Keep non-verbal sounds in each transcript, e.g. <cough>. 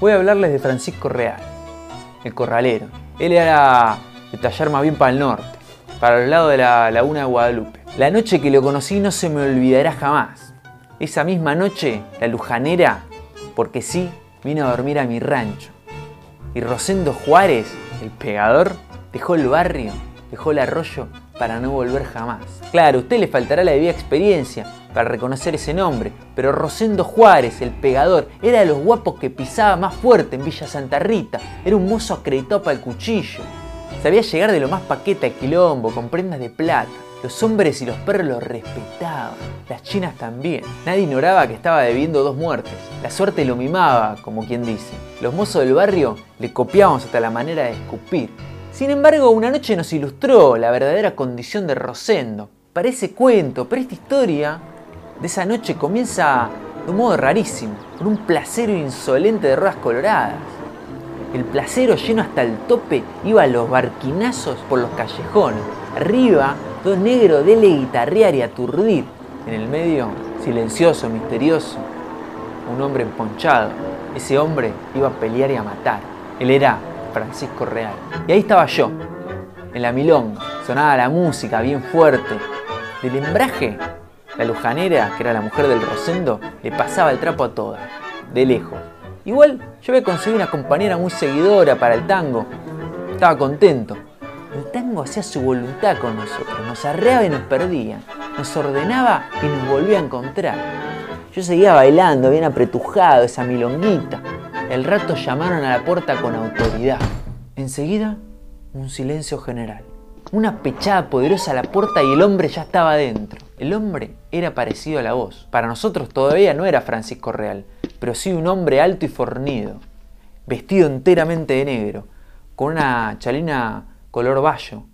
voy a hablarles de Francisco Real, el corralero. Él era de tallar más bien para el norte, para el lado de la laguna de Guadalupe. La noche que lo conocí no se me olvidará jamás. Esa misma noche, la lujanera, porque sí, vino a dormir a mi rancho. Y Rosendo Juárez, el pegador, dejó el barrio, dejó el arroyo para no volver jamás. Claro, a usted le faltará la debida experiencia para reconocer ese nombre, pero Rosendo Juárez, el pegador, era de los guapos que pisaba más fuerte en Villa Santa Rita, era un mozo acreditado para el cuchillo. Sabía llegar de lo más paqueta a quilombo, con prendas de plata. Los hombres y los perros lo respetaban, las chinas también. Nadie ignoraba que estaba debiendo dos muertes. La suerte lo mimaba, como quien dice. Los mozos del barrio le copiábamos hasta la manera de escupir. Sin embargo, una noche nos ilustró la verdadera condición de Rosendo. Parece cuento, pero esta historia de esa noche comienza de un modo rarísimo, con un placero insolente de ruedas coloradas. El placero lleno hasta el tope iba a los barquinazos por los callejones. Arriba, dos negros dele guitarrear y aturdir. En el medio, silencioso, misterioso, un hombre emponchado. Ese hombre iba a pelear y a matar. Él era Francisco Real. Y ahí estaba yo, en la milonga. Sonaba la música bien fuerte. Del embraje, la lujanera, que era la mujer del Rosendo, le pasaba el trapo a todas, de lejos. Igual yo había conseguido una compañera muy seguidora para el tango. Estaba contento. El tango hacía su voluntad con nosotros, nos arreaba y nos perdía, nos ordenaba y nos volvía a encontrar. Yo seguía bailando, bien apretujado, esa milonguita. El rato llamaron a la puerta con autoridad. Enseguida, un silencio general. Una pechada poderosa a la puerta y el hombre ya estaba dentro. El hombre era parecido a la voz. Para nosotros todavía no era Francisco Real, pero sí un hombre alto y fornido, vestido enteramente de negro, con una chalina color bayo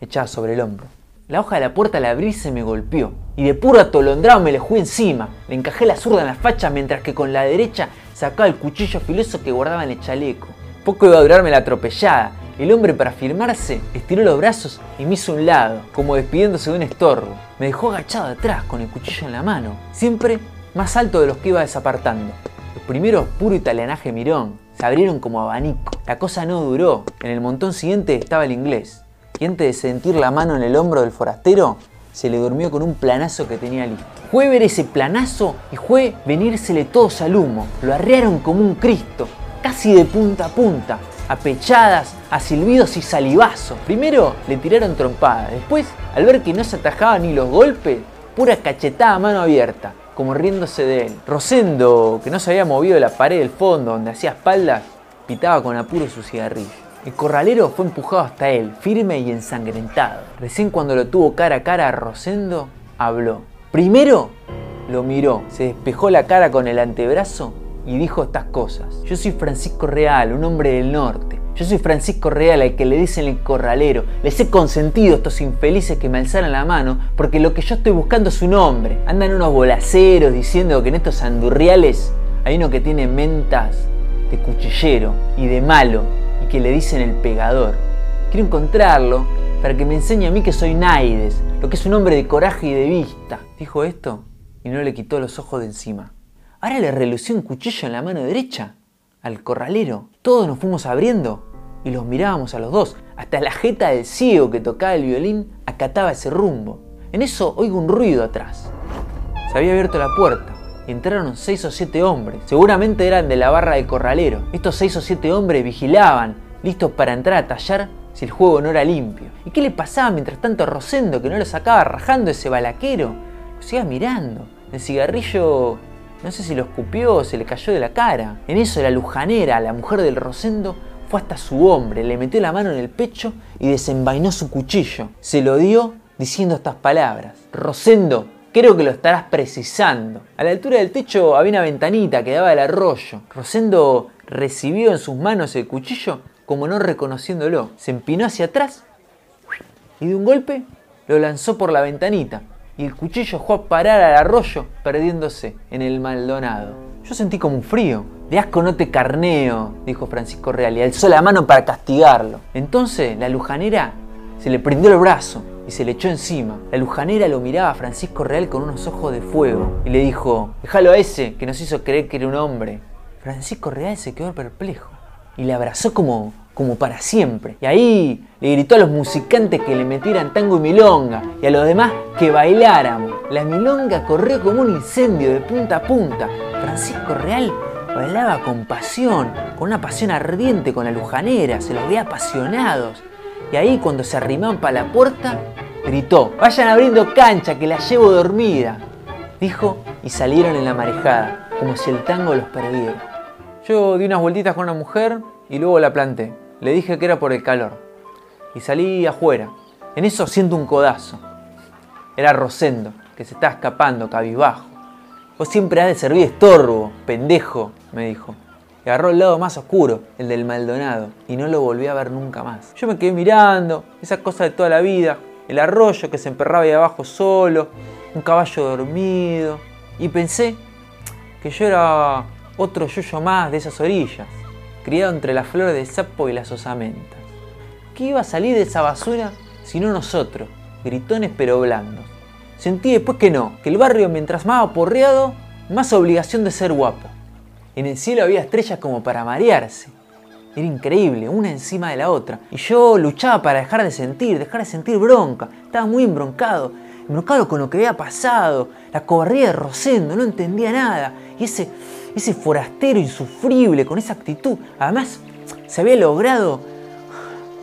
echada sobre el hombro. La hoja de la puerta la abrí me golpeó. Y de puro atolondrado me le jugué encima. Le encajé la zurda en la facha mientras que con la derecha sacaba el cuchillo filoso que guardaba en el chaleco. Poco iba a durarme la atropellada. El hombre para firmarse estiró los brazos y me hizo un lado, como despidiéndose de un estorbo. Me dejó agachado atrás con el cuchillo en la mano, siempre más alto de los que iba desapartando. Los primeros puro italianaje mirón, se abrieron como abanico. La cosa no duró. En el montón siguiente estaba el inglés y antes de sentir la mano en el hombro del forastero, se le durmió con un planazo que tenía listo. Fue ver ese planazo y fue venírsele todos al humo. Lo arrearon como un Cristo, casi de punta a punta, a pechadas, a silbidos y salivazos. Primero le tiraron trompada, después, al ver que no se atajaban ni los golpes, pura cachetada mano abierta, como riéndose de él. Rosendo, que no se había movido de la pared del fondo donde hacía espaldas, pitaba con apuro su cigarrillo. El corralero fue empujado hasta él, firme y ensangrentado. Recién cuando lo tuvo cara a cara Rosendo, habló. Primero lo miró, se despejó la cara con el antebrazo y dijo estas cosas. Yo soy Francisco Real, un hombre del norte. Yo soy Francisco Real, al que le dicen el corralero. Les he consentido a estos infelices que me alzaran la mano, porque lo que yo estoy buscando es un hombre. Andan unos bolaceros diciendo que en estos andurriales hay uno que tiene mentas de cuchillero y de malo que le dicen el pegador. Quiero encontrarlo para que me enseñe a mí que soy Naides, lo que es un hombre de coraje y de vista. Dijo esto y no le quitó los ojos de encima. Ahora le relució un cuchillo en la mano derecha al corralero. Todos nos fuimos abriendo y los mirábamos a los dos. Hasta la jeta del ciego que tocaba el violín acataba ese rumbo. En eso oigo un ruido atrás. Se había abierto la puerta entraron seis o siete hombres. Seguramente eran de la barra del corralero. Estos seis o siete hombres vigilaban, listos para entrar a tallar si el juego no era limpio. ¿Y qué le pasaba mientras tanto a Rosendo que no lo sacaba rajando ese balaquero? Lo seguía mirando. El cigarrillo no sé si lo escupió o se le cayó de la cara. En eso la lujanera, la mujer del Rosendo, fue hasta su hombre, le metió la mano en el pecho y desenvainó su cuchillo. Se lo dio diciendo estas palabras. Rosendo, Creo que lo estarás precisando. A la altura del techo había una ventanita que daba al arroyo. Rosendo recibió en sus manos el cuchillo como no reconociéndolo. Se empinó hacia atrás y de un golpe lo lanzó por la ventanita. Y el cuchillo fue a parar al arroyo, perdiéndose en el Maldonado. Yo sentí como un frío. De asco no te carneo, dijo Francisco Real y alzó la mano para castigarlo. Entonces la lujanera se le prendió el brazo y se le echó encima. La lujanera lo miraba a Francisco Real con unos ojos de fuego y le dijo, déjalo a ese que nos hizo creer que era un hombre. Francisco Real se quedó perplejo y le abrazó como, como para siempre. Y ahí le gritó a los musicantes que le metieran tango y milonga y a los demás que bailáramos. La milonga corrió como un incendio de punta a punta. Francisco Real bailaba con pasión, con una pasión ardiente con la lujanera, se los veía apasionados. Y ahí cuando se arrimaban para la puerta, gritó, vayan abriendo cancha que la llevo dormida. Dijo y salieron en la marejada, como si el tango los perdiera. Yo di unas vueltitas con una mujer y luego la planté. Le dije que era por el calor. Y salí afuera. En eso siento un codazo. Era Rosendo, que se está escapando, cabizbajo. Vos siempre has de servir estorbo, pendejo, me dijo. Agarró el lado más oscuro, el del Maldonado, y no lo volví a ver nunca más. Yo me quedé mirando, esa cosa de toda la vida, el arroyo que se emperraba ahí abajo solo, un caballo dormido, y pensé que yo era otro yuyo más de esas orillas, criado entre las flores de sapo y las osamentas. ¿Qué iba a salir de esa basura sino nosotros, gritones pero blandos? Sentí después que no, que el barrio mientras más aporreado, más obligación de ser guapo. En el cielo había estrellas como para marearse. Era increíble, una encima de la otra. Y yo luchaba para dejar de sentir, dejar de sentir bronca. Estaba muy embroncado, embroncado con lo que había pasado, la cobardía de Rosendo, no entendía nada. Y ese, ese forastero insufrible, con esa actitud. Además, se había logrado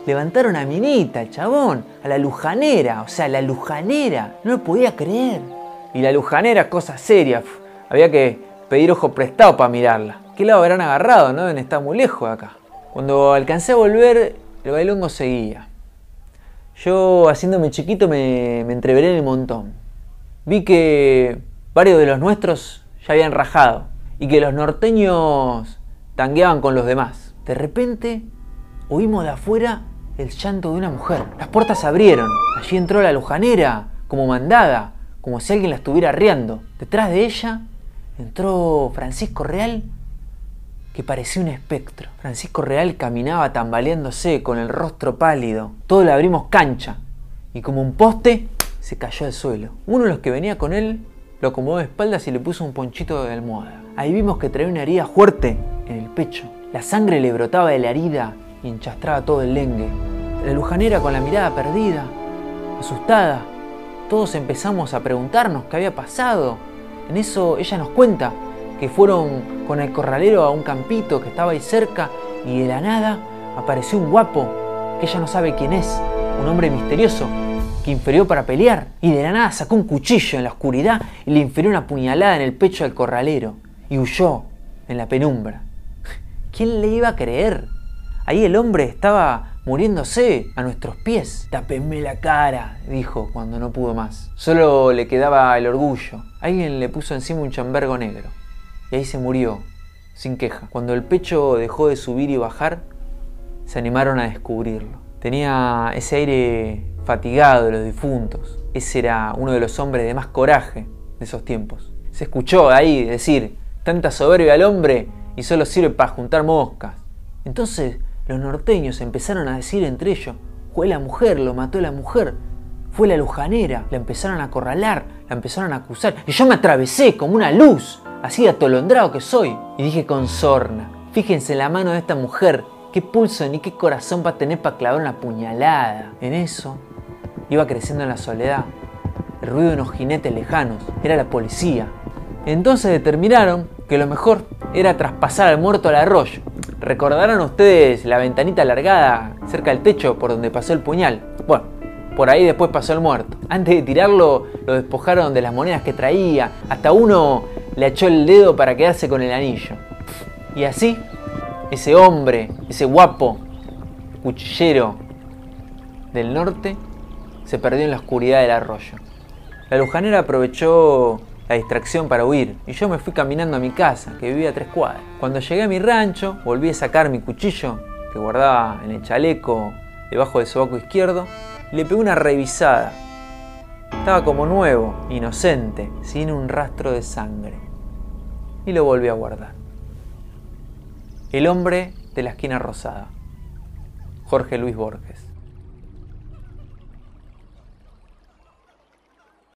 levantar una minita, el chabón, a la lujanera, o sea, la lujanera, no lo podía creer. Y la lujanera, cosa seria, había que pedir ojo prestado para mirarla. ¿Qué lado habrán agarrado? No deben muy lejos de acá. Cuando alcancé a volver, el bailongo seguía. Yo, haciéndome chiquito, me, me entreveré en el montón. Vi que varios de los nuestros ya habían rajado y que los norteños tangueaban con los demás. De repente oímos de afuera el llanto de una mujer. Las puertas se abrieron. Allí entró la lujanera, como mandada, como si alguien la estuviera arriando. Detrás de ella entró Francisco Real, que parecía un espectro. Francisco Real caminaba tambaleándose con el rostro pálido. Todos le abrimos cancha y como un poste se cayó al suelo. Uno de los que venía con él lo acomodó de espaldas y le puso un ponchito de almohada. Ahí vimos que traía una herida fuerte en el pecho. La sangre le brotaba de la herida y enchastraba todo el lengue. La lujanera con la mirada perdida, asustada. Todos empezamos a preguntarnos qué había pasado. En eso ella nos cuenta que fueron con el corralero a un campito que estaba ahí cerca y de la nada apareció un guapo que ella no sabe quién es, un hombre misterioso que inferió para pelear y de la nada sacó un cuchillo en la oscuridad y le infirió una puñalada en el pecho del corralero y huyó en la penumbra. <laughs> ¿Quién le iba a creer? Ahí el hombre estaba muriéndose a nuestros pies. Tápenme la cara, dijo cuando no pudo más. Solo le quedaba el orgullo. Alguien le puso encima un chambergo negro. Y ahí se murió, sin queja. Cuando el pecho dejó de subir y bajar, se animaron a descubrirlo. Tenía ese aire fatigado de los difuntos. Ese era uno de los hombres de más coraje de esos tiempos. Se escuchó ahí decir, tanta soberbia al hombre y solo sirve para juntar moscas. Entonces los norteños empezaron a decir entre ellos, fue la mujer, lo mató la mujer, fue la lujanera, la empezaron a acorralar, la empezaron a acusar. Y yo me atravesé como una luz, así atolondrado que soy. Y dije con sorna, fíjense la mano de esta mujer, qué pulso ni qué corazón va a tener para clavar una puñalada. En eso Iba creciendo en la soledad. El ruido de unos jinetes lejanos. Era la policía. Entonces determinaron que lo mejor era traspasar al muerto al arroyo. ¿Recordarán ustedes la ventanita alargada cerca del techo por donde pasó el puñal? Bueno, por ahí después pasó el muerto. Antes de tirarlo, lo despojaron de las monedas que traía. Hasta uno le echó el dedo para quedarse con el anillo. Y así, ese hombre, ese guapo cuchillero del norte, se perdió en la oscuridad del arroyo. La lujanera aprovechó la distracción para huir y yo me fui caminando a mi casa, que vivía tres cuadras. Cuando llegué a mi rancho, volví a sacar mi cuchillo que guardaba en el chaleco debajo del sobaco izquierdo y le pegué una revisada. Estaba como nuevo, inocente, sin un rastro de sangre. Y lo volví a guardar. El hombre de la esquina rosada. Jorge Luis Borges.